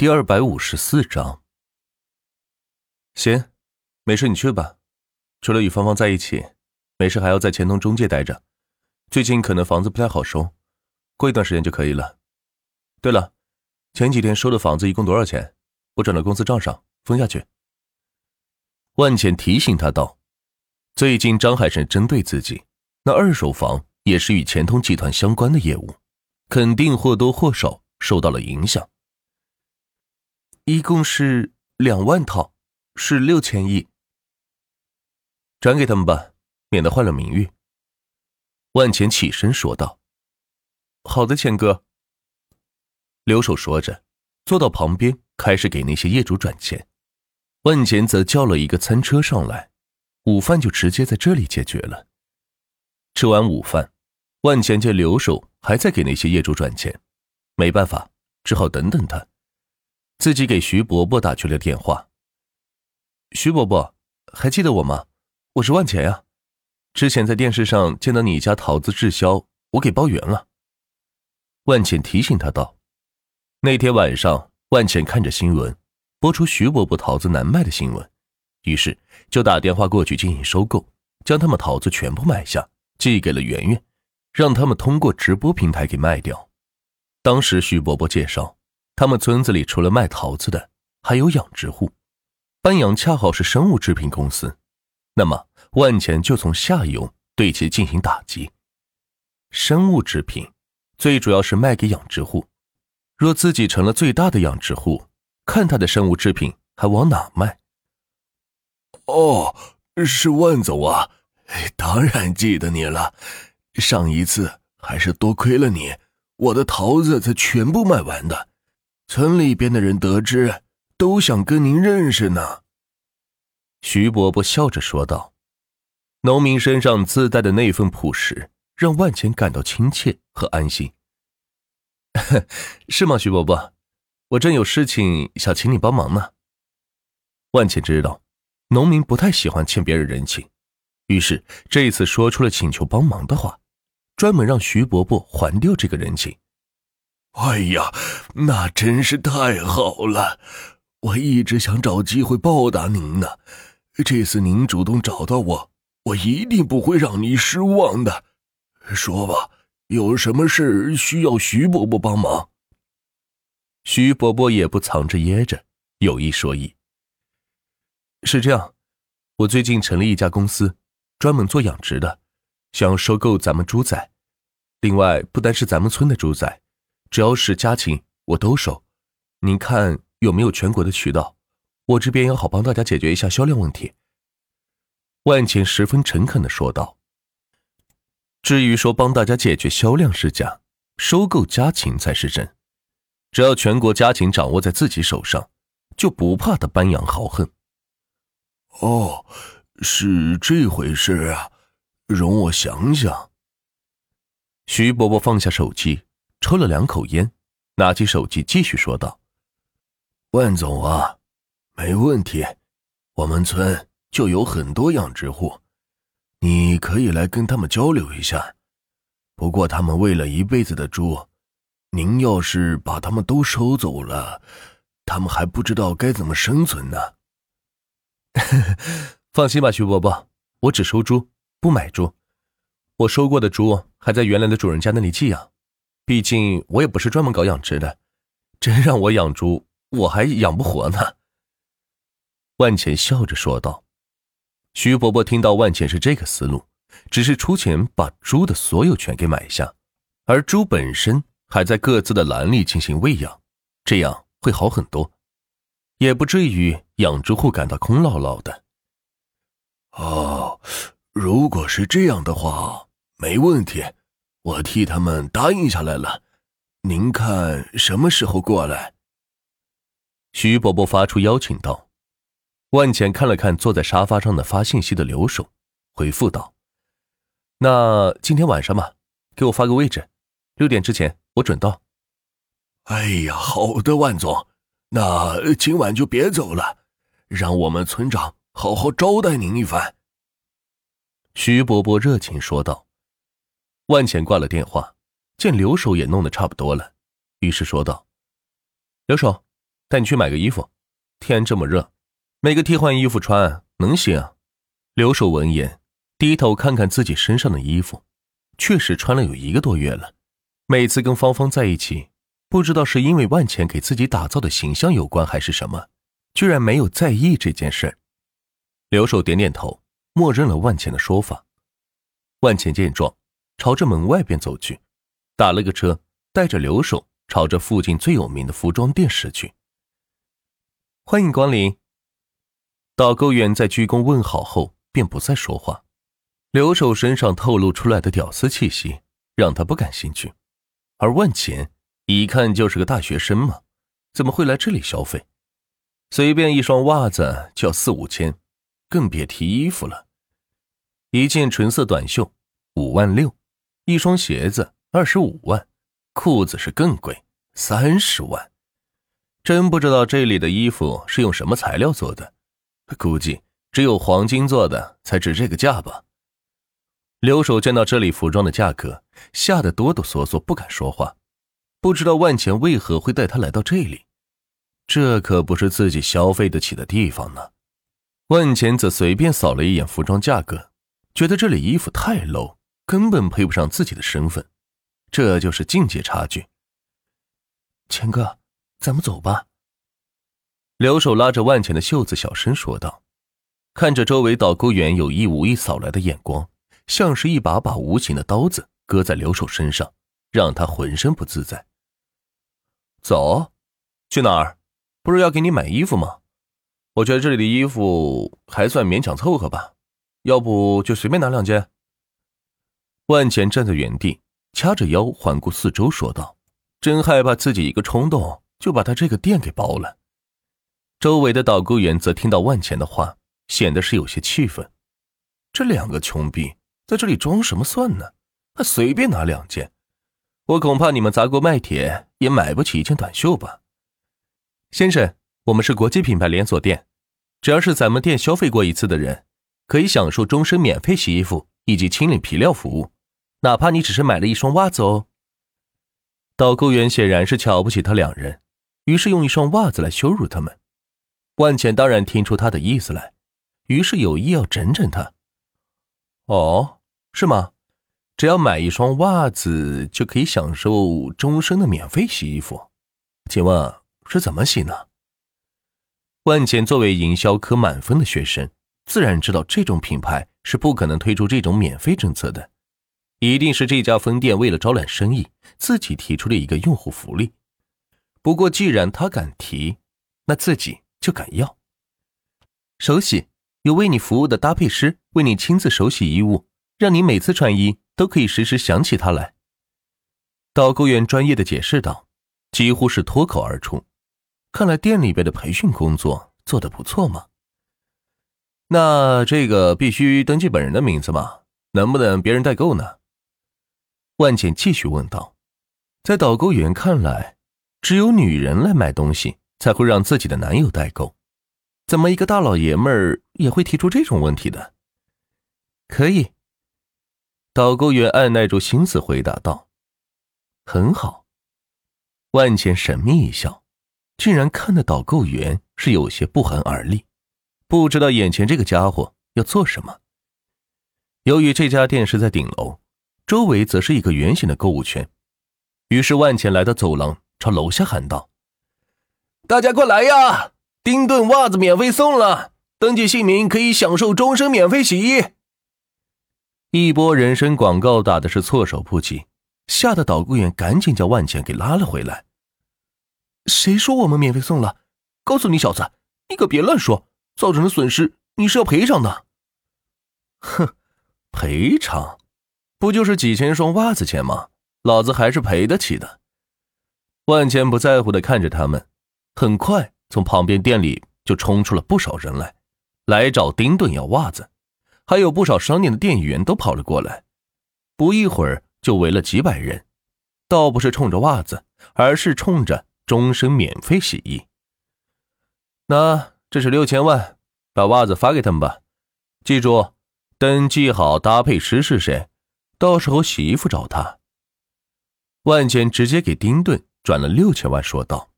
第二百五十四章。行，没事，你去吧。除了与芳芳在一起，没事还要在钱通中介待着。最近可能房子不太好收，过一段时间就可以了。对了，前几天收的房子一共多少钱？我转到公司账上分下去。万茜提醒他道：“最近张海生针对自己，那二手房也是与钱通集团相关的业务，肯定或多或少受到了影响。”一共是两万套，是六千亿。转给他们吧，免得坏了名誉。万钱起身说道：“好的，钱哥。”刘守说着，坐到旁边开始给那些业主转钱。万钱则叫了一个餐车上来，午饭就直接在这里解决了。吃完午饭，万钱见刘守还在给那些业主转钱，没办法，只好等等他。自己给徐伯伯打去了电话。徐伯伯，还记得我吗？我是万钱呀，之前在电视上见到你家桃子滞销，我给包圆了。万茜提醒他道：“那天晚上，万茜看着新闻，播出徐伯伯桃子难卖的新闻，于是就打电话过去进行收购，将他们桃子全部买下，寄给了圆圆，让他们通过直播平台给卖掉。当时徐伯伯介绍。”他们村子里除了卖桃子的，还有养殖户。班阳恰好是生物制品公司，那么万钱就从下游对其进行打击。生物制品最主要是卖给养殖户，若自己成了最大的养殖户，看他的生物制品还往哪卖？哦，是万总啊，当然记得你了。上一次还是多亏了你，我的桃子才全部卖完的。村里边的人得知，都想跟您认识呢。”徐伯伯笑着说道。农民身上自带的那份朴实，让万钱感到亲切和安心。是吗，徐伯伯？我正有事情想请你帮忙呢。万钱知道，农民不太喜欢欠别人人情，于是这一次说出了请求帮忙的话，专门让徐伯伯还掉这个人情。哎呀，那真是太好了！我一直想找机会报答您呢。这次您主动找到我，我一定不会让您失望的。说吧，有什么事需要徐伯伯帮忙？徐伯伯也不藏着掖着，有一说一。是这样，我最近成立一家公司，专门做养殖的，想要收购咱们猪仔。另外，不单是咱们村的猪仔。只要是家禽，我都收。您看有没有全国的渠道？我这边也好帮大家解决一下销量问题。万茜十分诚恳的说道。至于说帮大家解决销量是假，收购家禽才是真。只要全国家禽掌握在自己手上，就不怕他班扬豪横。哦，是这回事啊，容我想想。徐伯伯放下手机。抽了两口烟，拿起手机继续说道：“万总啊，没问题，我们村就有很多养殖户，你可以来跟他们交流一下。不过他们喂了一辈子的猪，您要是把他们都收走了，他们还不知道该怎么生存呢。”放心吧，徐伯伯，我只收猪，不买猪。我收过的猪还在原来的主人家那里寄养。毕竟我也不是专门搞养殖的，真让我养猪，我还养不活呢。万钱笑着说道。徐伯伯听到万钱是这个思路，只是出钱把猪的所有权给买下，而猪本身还在各自的栏里进行喂养，这样会好很多，也不至于养殖户感到空落落的。哦，如果是这样的话，没问题。我替他们答应下来了，您看什么时候过来？徐伯伯发出邀请道。万浅看了看坐在沙发上的发信息的刘守，回复道：“那今天晚上吧，给我发个位置，六点之前我准到。”哎呀，好的，万总，那今晚就别走了，让我们村长好好招待您一番。”徐伯伯热情说道。万钱挂了电话，见刘守也弄得差不多了，于是说道：“刘守，带你去买个衣服。天这么热，每个替换衣服穿能行？刘守闻言，低头看看自己身上的衣服，确实穿了有一个多月了。每次跟芳芳在一起，不知道是因为万钱给自己打造的形象有关，还是什么，居然没有在意这件事。刘守点点头，默认了万钱的说法。万钱见状，朝着门外边走去，打了个车，带着刘守朝着附近最有名的服装店驶去。欢迎光临。导购员在鞠躬问好后，便不再说话。刘守身上透露出来的屌丝气息，让他不感兴趣。而万钱一看就是个大学生嘛，怎么会来这里消费？随便一双袜子就要四五千，更别提衣服了。一件纯色短袖五万六，一双鞋子二十五万，裤子是更贵三十万。真不知道这里的衣服是用什么材料做的，估计只有黄金做的才值这个价吧。刘守见到这里服装的价格，吓得哆哆嗦嗦，不敢说话。不知道万钱为何会带他来到这里，这可不是自己消费得起的地方呢。万钱则随便扫了一眼服装价格。觉得这里衣服太 low，根本配不上自己的身份，这就是境界差距。钱哥，咱们走吧。刘守拉着万钱的袖子，小声说道，看着周围导购员有意无意扫来的眼光，像是一把把无形的刀子割在刘守身上，让他浑身不自在。走，去哪儿？不是要给你买衣服吗？我觉得这里的衣服还算勉强凑合吧。要不就随便拿两件。万钱站在原地，掐着腰，环顾四周，说道：“真害怕自己一个冲动就把他这个店给包了。”周围的导购员则听到万钱的话，显得是有些气愤。这两个穷逼在这里装什么蒜呢？还随便拿两件？我恐怕你们砸锅卖铁也买不起一件短袖吧？先生，我们是国际品牌连锁店，只要是咱们店消费过一次的人。可以享受终身免费洗衣服以及清理皮料服务，哪怕你只是买了一双袜子哦。导购员显然是瞧不起他两人，于是用一双袜子来羞辱他们。万钱当然听出他的意思来，于是有意要整整他。哦，是吗？只要买一双袜子就可以享受终身的免费洗衣服，请问是怎么洗呢？万钱作为营销科满分的学生。自然知道这种品牌是不可能推出这种免费政策的，一定是这家分店为了招揽生意，自己提出了一个用户福利。不过既然他敢提，那自己就敢要。手洗有为你服务的搭配师为你亲自手洗衣物，让你每次穿衣都可以时时想起他来。导购员专业的解释道，几乎是脱口而出。看来店里边的培训工作做得不错嘛。那这个必须登记本人的名字吗？能不能别人代购呢？万茜继续问道。在导购员看来，只有女人来买东西才会让自己的男友代购，怎么一个大老爷们儿也会提出这种问题的？可以。导购员按耐住心思回答道：“很好。”万茜神秘一笑，竟然看得导购员是有些不寒而栗。不知道眼前这个家伙要做什么。由于这家店是在顶楼，周围则是一个圆形的购物圈，于是万钱来到走廊，朝楼下喊道：“大家快来呀！丁顿袜子免费送了，登记姓名可以享受终身免费洗衣。”一波人身广告打的是措手不及，吓得导购员赶紧将万钱给拉了回来。“谁说我们免费送了？告诉你小子，你可别乱说。”造成的损失你是要赔偿的。哼，赔偿，不就是几千双袜子钱吗？老子还是赔得起的。万千不在乎的看着他们，很快从旁边店里就冲出了不少人来，来找丁顿要袜子，还有不少商店的店员都跑了过来，不一会儿就围了几百人，倒不是冲着袜子，而是冲着终身免费洗衣。那。这是六千万，把袜子发给他们吧。记住，登记好搭配师是谁，到时候洗衣服找他。万茜直接给丁顿转了六千万，说道。